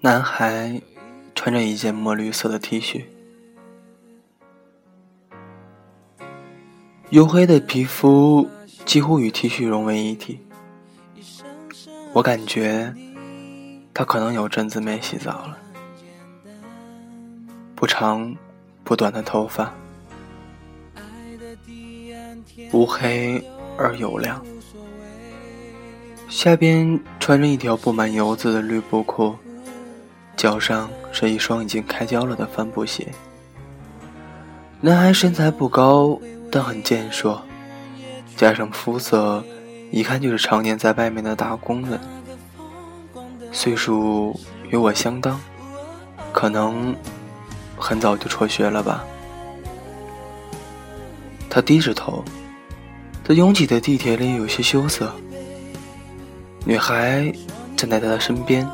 男孩穿着一件墨绿色的 T 恤，黝黑的皮肤几乎与 T 恤融为一体。我感觉他可能有阵子没洗澡了，不长不短的头发，乌黑而油亮。下边穿着一条布满油渍的绿布裤，脚上是一双已经开胶了的帆布鞋。男孩身材不高，但很健硕，加上肤色，一看就是常年在外面的打工人。岁数与我相当，可能很早就辍学了吧。他低着头，在拥挤的地铁里有些羞涩。女孩站在他的身边，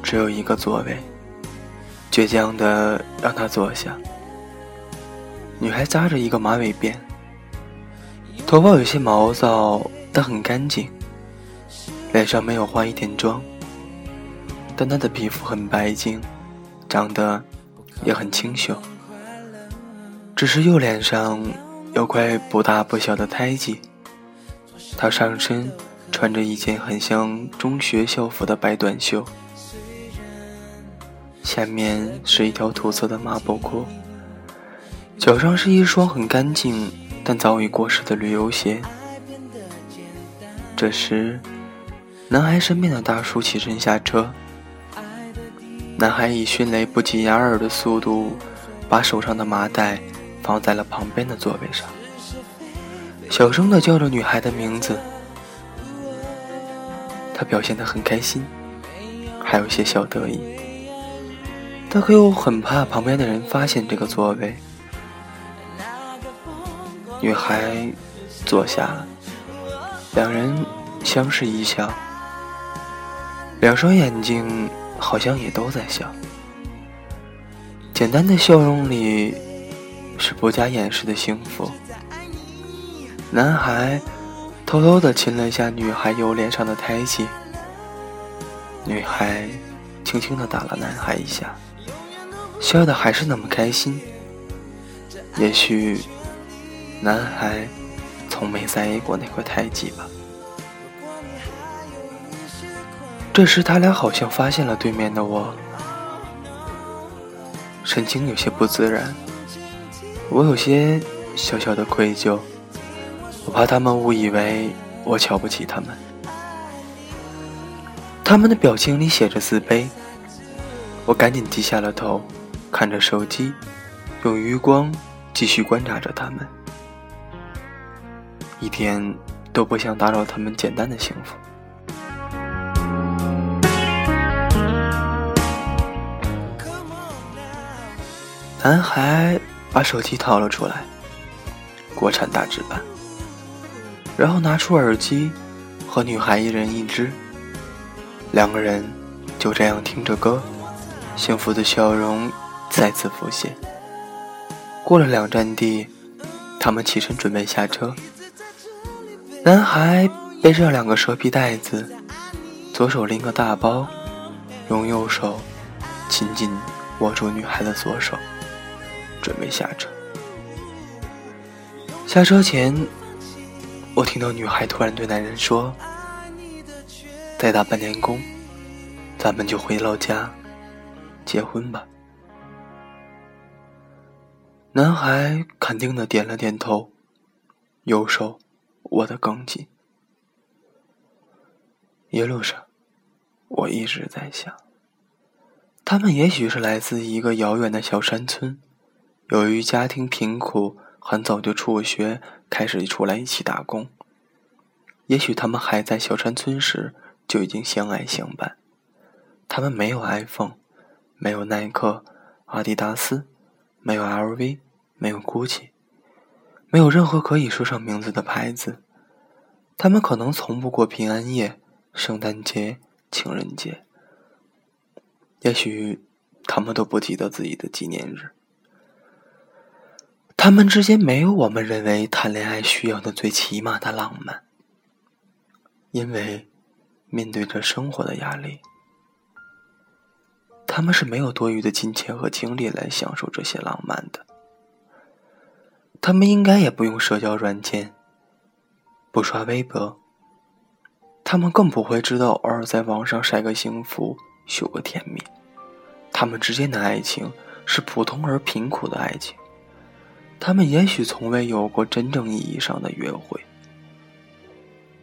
只有一个座位，倔强的让他坐下。女孩扎着一个马尾辫，头发有些毛躁，但很干净。脸上没有化一点妆，但她的皮肤很白净，长得也很清秀。只是右脸上有块不大不小的胎记。她上身。穿着一件很像中学校服的白短袖，下面是一条土色的麻布裤，脚上是一双很干净但早已过时的旅游鞋。这时，男孩身边的大叔起身下车，男孩以迅雷不及掩耳的速度把手上的麻袋放在了旁边的座位上，小声的叫着女孩的名字。他表现得很开心，还有些小得意。他可又很怕旁边的人发现这个座位。女孩坐下，两人相视一笑，两双眼睛好像也都在笑。简单的笑容里是不加掩饰的幸福。男孩。偷偷的亲了一下女孩右脸上的胎记，女孩轻轻的打了男孩一下，笑的还是那么开心。也许男孩从没在意过那块胎记吧。这时他俩好像发现了对面的我，神情有些不自然，我有些小小的愧疚。我怕他们误以为我瞧不起他们，他们的表情里写着自卑。我赶紧低下了头，看着手机，用余光继续观察着他们，一点都不想打扰他们简单的幸福。男孩把手机掏了出来，国产大制版。然后拿出耳机，和女孩一人一只，两个人就这样听着歌，幸福的笑容再次浮现。过了两站地，他们起身准备下车。男孩背着两个蛇皮袋子，左手拎个大包，用右手紧紧握住女孩的左手，准备下车。下车前。我听到女孩突然对男人说：“再打半年工，咱们就回老家结婚吧。”男孩肯定的点了点头，右手握得更紧。一路上，我一直在想，他们也许是来自一个遥远的小山村，由于家庭贫苦。很早就辍学，开始出来一起打工。也许他们还在小山村时就已经相爱相伴。他们没有 iPhone，没有耐克、阿迪达斯，没有 LV，没有 GUCCI，没有任何可以说上名字的牌子。他们可能从不过平安夜、圣诞节、情人节。也许他们都不记得自己的纪念日。他们之间没有我们认为谈恋爱需要的最起码的浪漫，因为面对着生活的压力，他们是没有多余的金钱和精力来享受这些浪漫的。他们应该也不用社交软件，不刷微博，他们更不会知道偶尔在网上晒个幸福、秀个甜蜜。他们之间的爱情是普通而贫苦的爱情。他们也许从未有过真正意义上的约会，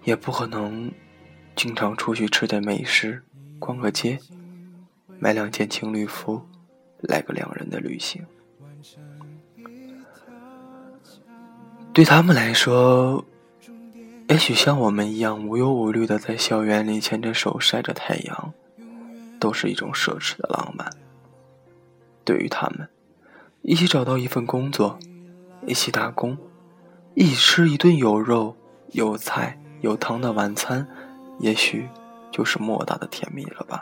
也不可能经常出去吃点美食、逛个街、买两件情侣服，来个两人的旅行。对他们来说，也许像我们一样无忧无虑的在校园里牵着手晒着太阳，都是一种奢侈的浪漫。对于他们，一起找到一份工作。一起打工，一起吃一顿有肉、有菜、有汤的晚餐，也许就是莫大的甜蜜了吧。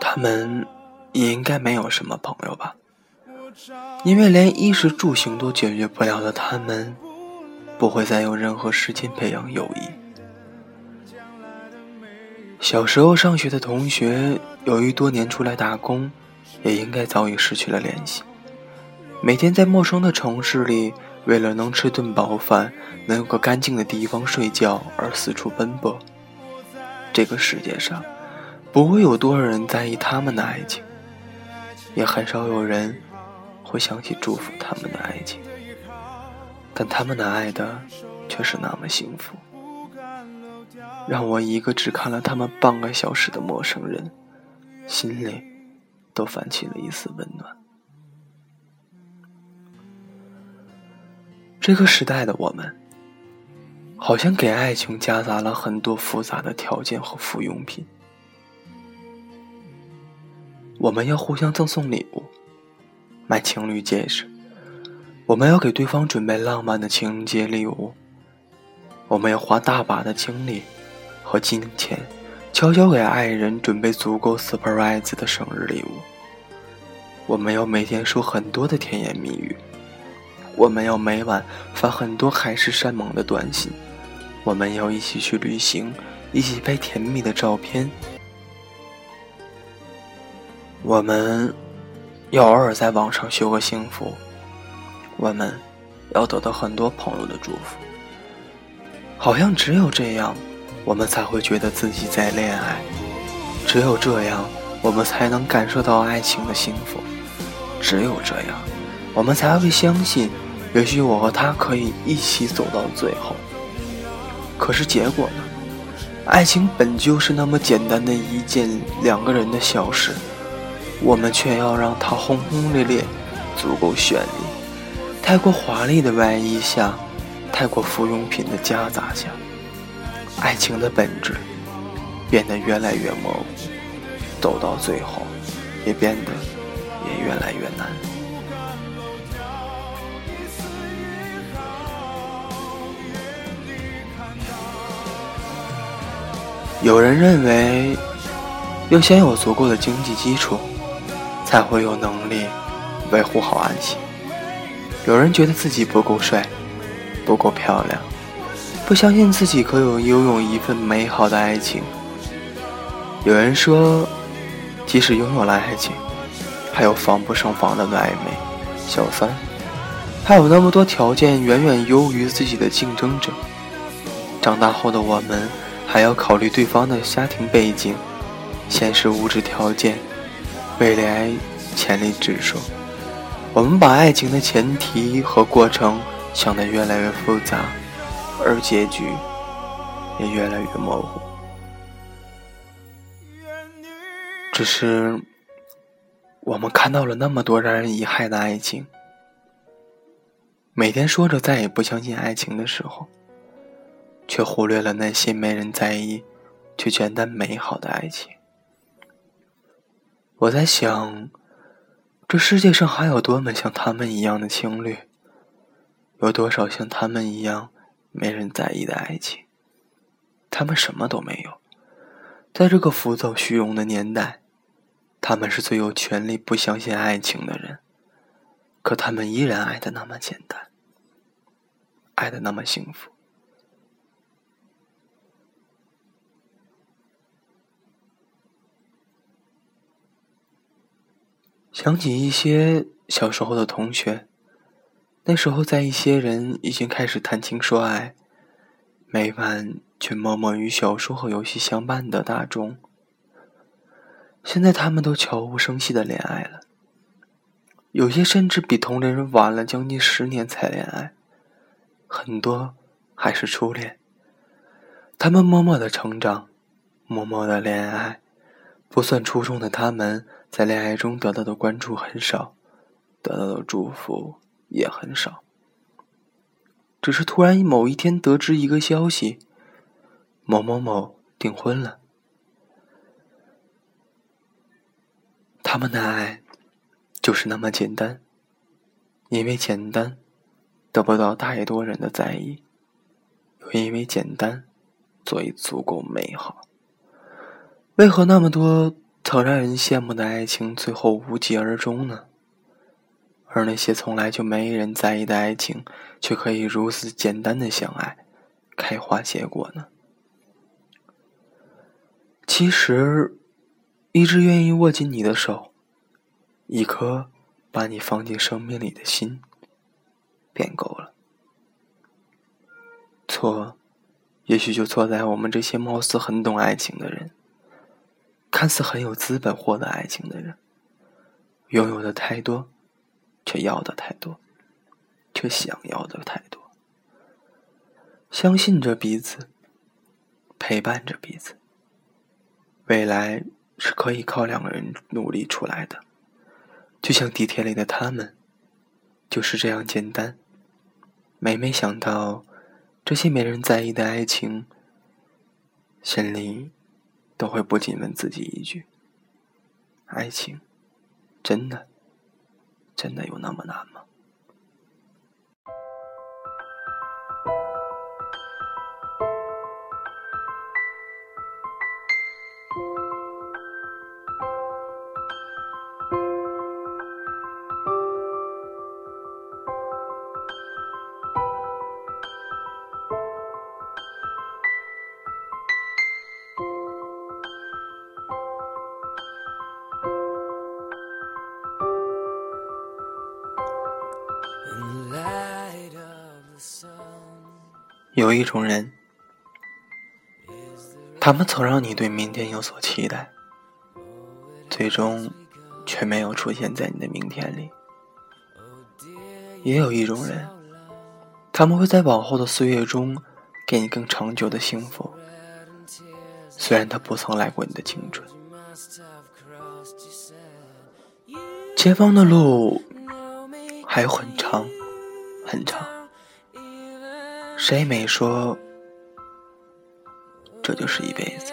他们也应该没有什么朋友吧，因为连衣食住行都解决不了的他们，不会再有任何时间培养友谊。小时候上学的同学，由于多年出来打工，也应该早已失去了联系。每天在陌生的城市里，为了能吃顿饱饭，能有个干净的地方睡觉而四处奔波。这个世界上，不会有多少人在意他们的爱情，也很少有人会想起祝福他们的爱情。但他们的爱的，却是那么幸福。让我一个只看了他们半个小时的陌生人，心里都泛起了一丝温暖。这个时代的我们，好像给爱情夹杂了很多复杂的条件和附用品。我们要互相赠送礼物，买情侣戒指；我们要给对方准备浪漫的情人节礼物；我们要花大把的精力。和金钱，悄悄给爱人准备足够 surprise 的生日礼物。我们要每天说很多的甜言蜜语，我们要每晚发很多海誓山盟的短信，我们要一起去旅行，一起拍甜蜜的照片。我们要偶尔在网上秀个幸福，我们要得到很多朋友的祝福。好像只有这样。我们才会觉得自己在恋爱，只有这样，我们才能感受到爱情的幸福；只有这样，我们才会相信，也许我和他可以一起走到最后。可是结果呢？爱情本就是那么简单的一件两个人的小事，我们却要让它轰轰烈烈，足够绚丽。太过华丽的外衣下，太过附用品的夹杂下。爱情的本质变得越来越模糊，走到最后，也变得也越来越难。有人认为，要先有足够的经济基础，才会有能力维护好爱情。有人觉得自己不够帅，不够漂亮。不相信自己可有拥有一份美好的爱情。有人说，即使拥有了爱情，还有防不胜防的暧昧、小三，还有那么多条件远远优于自己的竞争者。长大后的我们，还要考虑对方的家庭背景、现实物质条件、未来潜力指数。我们把爱情的前提和过程想得越来越复杂。而结局也越来越模糊。只是我们看到了那么多让人遗憾的爱情，每天说着再也不相信爱情的时候，却忽略了那些没人在意却简单美好的爱情。我在想，这世界上还有多么像他们一样的情侣？有多少像他们一样？没人在意的爱情，他们什么都没有。在这个浮躁虚荣的年代，他们是最有权利不相信爱情的人，可他们依然爱的那么简单，爱的那么幸福。想起一些小时候的同学，那时候在一些人已经开始谈情说爱，每晚却默默与小说和游戏相伴的大众。现在他们都悄无声息的恋爱了，有些甚至比同龄人晚了将近十年才恋爱，很多还是初恋。他们默默的成长，默默的恋爱，不算出众的他们，在恋爱中得到的关注很少，得到的祝福也很少。只是突然某一天得知一个消息：某某某订婚了。他们的爱就是那么简单，因为简单得不到太多人的在意，又因为简单所以足够美好。为何那么多曾让人羡慕的爱情最后无疾而终呢？而那些从来就没人在意的爱情，却可以如此简单的相爱、开花结果呢？其实。一直愿意握紧你的手，一颗把你放进生命里的心，便够了。错，也许就错在我们这些貌似很懂爱情的人，看似很有资本获得爱情的人，拥有的太多，却要的太多，却想要的太多。相信着彼此，陪伴着彼此，未来。是可以靠两个人努力出来的，就像地铁里的他们，就是这样简单。每每想到这些没人在意的爱情，心里都会不禁问自己一句：爱情真的真的有那么难吗？有一种人，他们曾让你对明天有所期待，最终却没有出现在你的明天里。也有一种人，他们会在往后的岁月中给你更长久的幸福，虽然他不曾来过你的青春。前方的路还有很长，很长。谁没说这就是一辈子？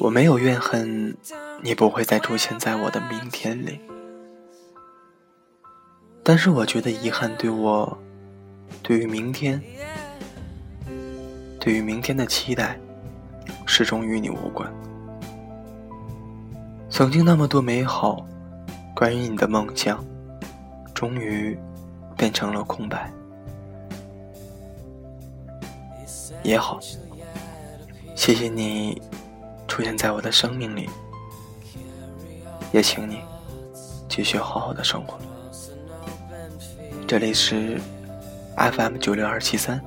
我没有怨恨，你不会再出现在我的明天里。但是我觉得遗憾，对我，对于明天，对于明天的期待，始终与你无关。曾经那么多美好。关于你的梦想，终于变成了空白。也好，谢谢你出现在我的生命里，也请你继续好好的生活。这里是 FM 九六二七三。